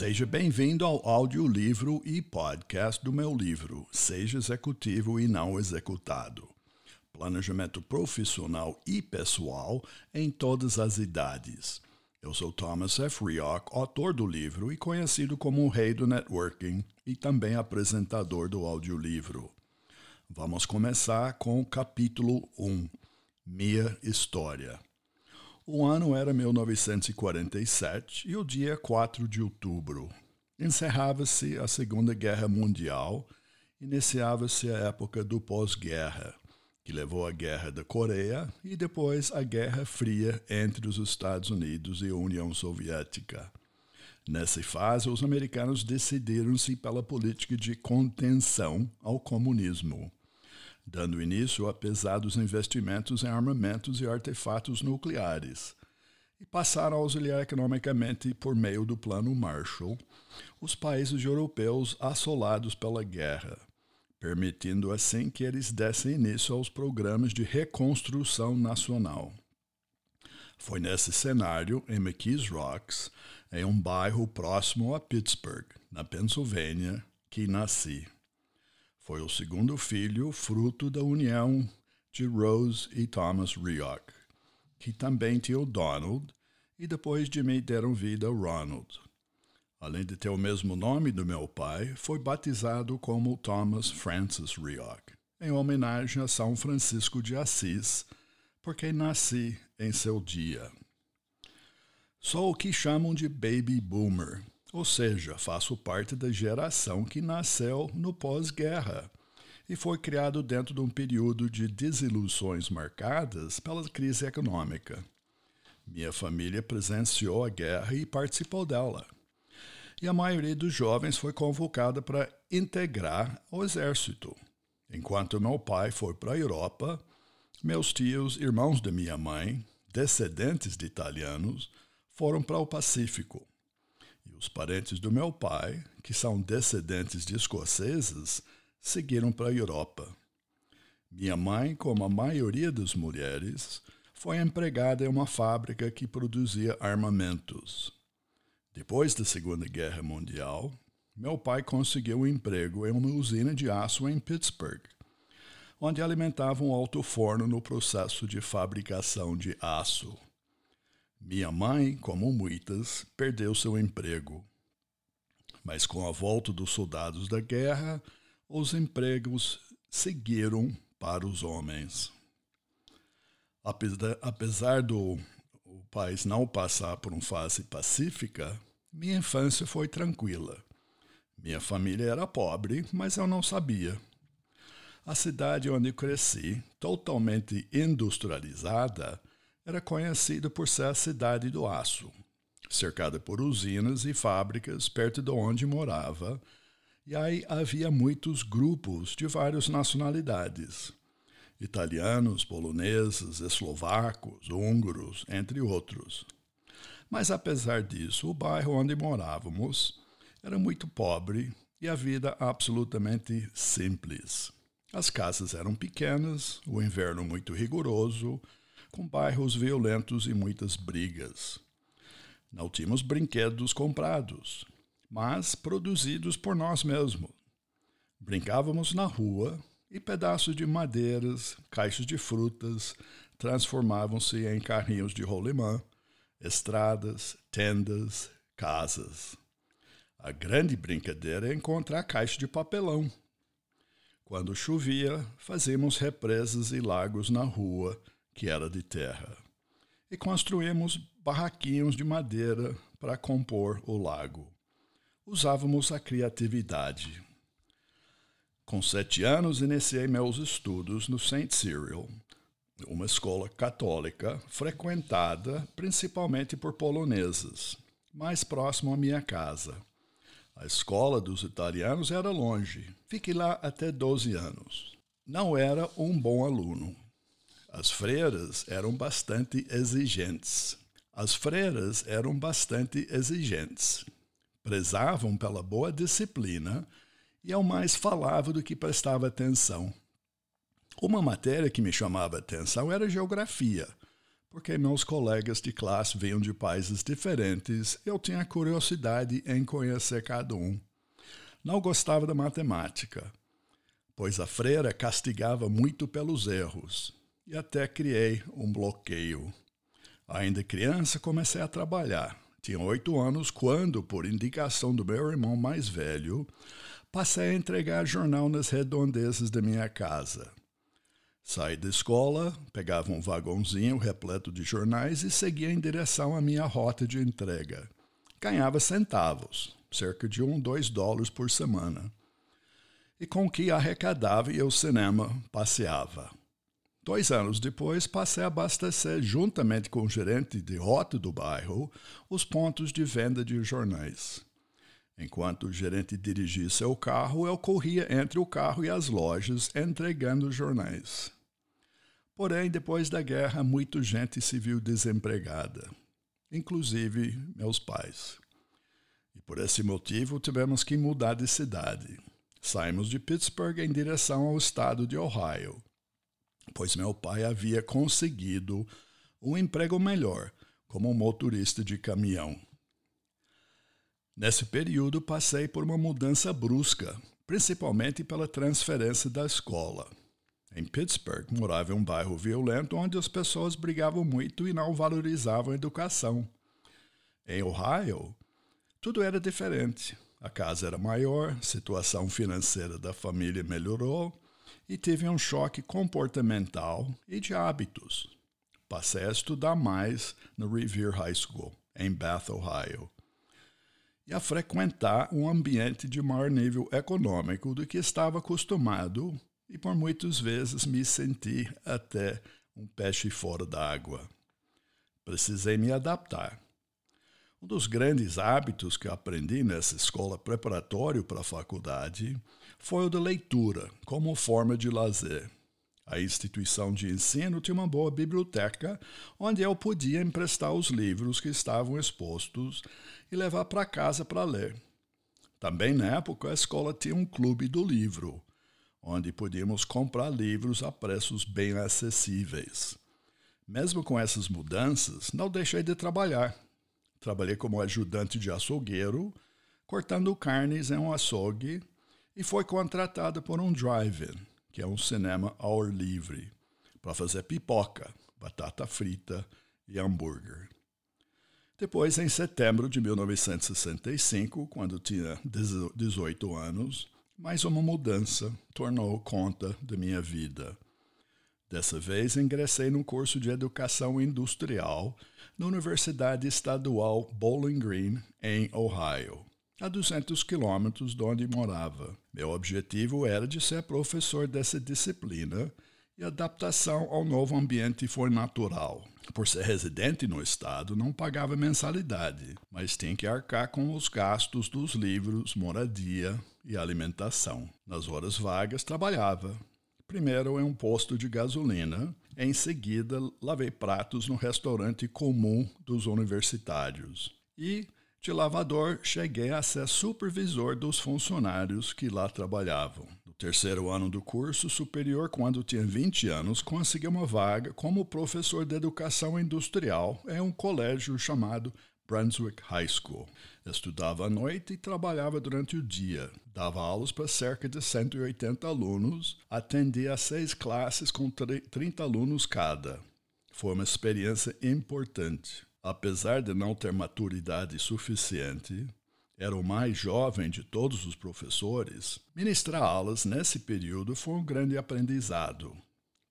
Seja bem-vindo ao audiolivro e podcast do meu livro Seja Executivo e Não Executado. Planejamento profissional e pessoal em todas as idades. Eu sou Thomas F. Rioch, autor do livro e conhecido como o rei do networking e também apresentador do audiolivro. Vamos começar com o capítulo 1, Minha História. O ano era 1947 e o dia 4 de outubro. Encerrava-se a Segunda Guerra Mundial, iniciava-se a época do pós-guerra, que levou à Guerra da Coreia e depois à Guerra Fria entre os Estados Unidos e a União Soviética. Nessa fase, os americanos decidiram-se pela política de contenção ao comunismo dando início a pesados investimentos em armamentos e artefatos nucleares, e passaram a auxiliar economicamente por meio do Plano Marshall os países europeus assolados pela guerra, permitindo assim que eles dessem início aos programas de reconstrução nacional. Foi nesse cenário, em McKees Rocks, em um bairro próximo a Pittsburgh, na Pensilvânia, que nasci. Foi o segundo filho, fruto da união de Rose e Thomas Rioch, que também tinha o Donald, e depois de mim deram vida ao Ronald. Além de ter o mesmo nome do meu pai, foi batizado como Thomas Francis Rioch, em homenagem a São Francisco de Assis, porque nasci em seu dia. Sou o que chamam de baby boomer, ou seja, faço parte da geração que nasceu no pós-guerra e foi criado dentro de um período de desilusões marcadas pela crise econômica. Minha família presenciou a guerra e participou dela. E a maioria dos jovens foi convocada para integrar o exército. Enquanto meu pai foi para a Europa, meus tios, irmãos de minha mãe, descendentes de italianos, foram para o Pacífico. E os parentes do meu pai, que são descendentes de escoceses, seguiram para a Europa. Minha mãe, como a maioria das mulheres, foi empregada em uma fábrica que produzia armamentos. Depois da Segunda Guerra Mundial, meu pai conseguiu um emprego em uma usina de aço em Pittsburgh, onde alimentava um alto forno no processo de fabricação de aço. Minha mãe, como muitas, perdeu seu emprego. Mas com a volta dos soldados da guerra, os empregos seguiram para os homens. Apesar do o país não passar por uma fase pacífica, minha infância foi tranquila. Minha família era pobre, mas eu não sabia. A cidade onde cresci, totalmente industrializada, era conhecida por ser a cidade do aço, cercada por usinas e fábricas perto de onde morava, e aí havia muitos grupos de várias nacionalidades: italianos, poloneses, eslovacos, húngaros, entre outros. Mas apesar disso, o bairro onde morávamos era muito pobre e a vida absolutamente simples. As casas eram pequenas, o inverno muito rigoroso com bairros violentos e muitas brigas. Não tínhamos brinquedos comprados, mas produzidos por nós mesmos. Brincávamos na rua e pedaços de madeiras, caixas de frutas transformavam-se em carrinhos de rolimã, estradas, tendas, casas. A grande brincadeira é encontrar caixa de papelão. Quando chovia, fazíamos represas e lagos na rua que era de terra, e construímos barraquinhos de madeira para compor o lago. Usávamos a criatividade. Com sete anos, iniciei meus estudos no St. Cyril, uma escola católica frequentada principalmente por poloneses, mais próximo à minha casa. A escola dos italianos era longe. Fiquei lá até 12 anos. Não era um bom aluno. As freiras eram bastante exigentes. As freiras eram bastante exigentes. Prezavam pela boa disciplina e ao mais falava do que prestava atenção. Uma matéria que me chamava atenção era geografia, porque meus colegas de classe vinham de países diferentes e eu tinha curiosidade em conhecer cada um. Não gostava da matemática, pois a freira castigava muito pelos erros, e até criei um bloqueio. Ainda criança, comecei a trabalhar. Tinha oito anos quando, por indicação do meu irmão mais velho, passei a entregar jornal nas redondezas da minha casa. Saí da escola, pegava um vagãozinho repleto de jornais e seguia em direção à minha rota de entrega. Ganhava centavos, cerca de um, dois dólares por semana. E com o que arrecadava ao cinema, passeava. Dois anos depois, passei a abastecer, juntamente com o gerente de rota do bairro, os pontos de venda de jornais. Enquanto o gerente dirigia seu carro, eu corria entre o carro e as lojas, entregando jornais. Porém, depois da guerra, muita gente se viu desempregada, inclusive meus pais. E por esse motivo tivemos que mudar de cidade. Saímos de Pittsburgh em direção ao estado de Ohio, pois meu pai havia conseguido um emprego melhor como motorista de caminhão. Nesse período, passei por uma mudança brusca, principalmente pela transferência da escola. Em Pittsburgh, morava em um bairro violento onde as pessoas brigavam muito e não valorizavam a educação. Em Ohio, tudo era diferente. A casa era maior, a situação financeira da família melhorou e tive um choque comportamental e de hábitos. Passei a estudar mais no Revere High School, em Bath, Ohio, e a frequentar um ambiente de maior nível econômico do que estava acostumado e por muitas vezes me senti até um peixe fora d'água. Precisei me adaptar. Um dos grandes hábitos que aprendi nessa escola preparatória para a faculdade foi o da leitura como forma de lazer. A instituição de ensino tinha uma boa biblioteca onde eu podia emprestar os livros que estavam expostos e levar para casa para ler. Também na época a escola tinha um clube do livro, onde podíamos comprar livros a preços bem acessíveis. Mesmo com essas mudanças, não deixei de trabalhar. Trabalhei como ajudante de açougueiro, cortando carnes em um açougue, e fui contratado por um drive-in, que é um cinema ao ar livre, para fazer pipoca, batata frita e hambúrguer. Depois, em setembro de 1965, quando tinha 18 anos, mais uma mudança tornou conta da minha vida. Dessa vez, ingressei num curso de educação industrial na Universidade Estadual Bowling Green, em Ohio, a 200 quilômetros de onde morava. Meu objetivo era de ser professor dessa disciplina e a adaptação ao novo ambiente foi natural. Por ser residente no estado, não pagava mensalidade, mas tinha que arcar com os gastos dos livros, moradia e alimentação. Nas horas vagas, trabalhava. Primeiro em um posto de gasolina, em seguida, lavei pratos no restaurante comum dos universitários. E de lavador, cheguei a ser supervisor dos funcionários que lá trabalhavam. No terceiro ano do curso superior, quando tinha 20 anos, consegui uma vaga como professor de educação industrial em um colégio chamado Brunswick High School. Estudava à noite e trabalhava durante o dia. Dava aulas para cerca de 180 alunos, atendia a seis classes com 30 alunos cada. Foi uma experiência importante apesar de não ter maturidade suficiente, era o mais jovem de todos os professores, ministrar aulas nesse período foi um grande aprendizado,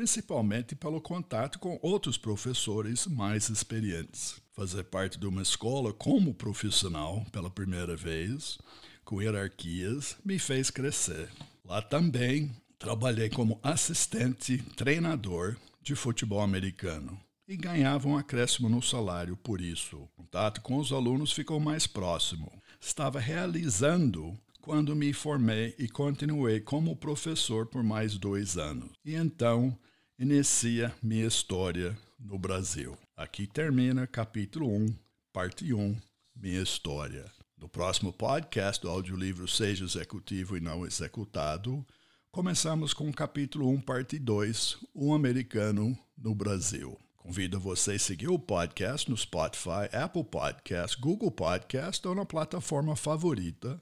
principalmente pelo contato com outros professores mais experientes. Fazer parte de uma escola como profissional pela primeira vez, com hierarquias, me fez crescer. Lá também trabalhei como assistente treinador de futebol americano e ganhava um acréscimo no salário por isso. O contato com os alunos ficou mais próximo. Estava realizando quando me formei e continuei como professor por mais dois anos. E então inicia minha história no Brasil. Aqui termina capítulo 1, parte 1, minha história. No próximo podcast do audiolivro Seja Executivo e Não Executado, começamos com o capítulo 1, parte 2, Um Americano no Brasil. Convido você a seguir o podcast no Spotify, Apple Podcast, Google Podcast ou na plataforma favorita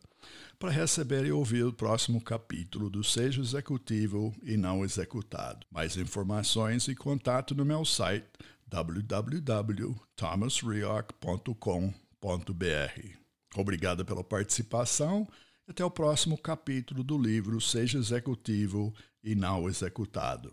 para receber e ouvir o próximo capítulo do Seja Executivo e Não Executado. Mais informações e contato no meu site www.thomasrioch.com.br. Obrigado pela participação e até o próximo capítulo do livro Seja Executivo e Não Executado.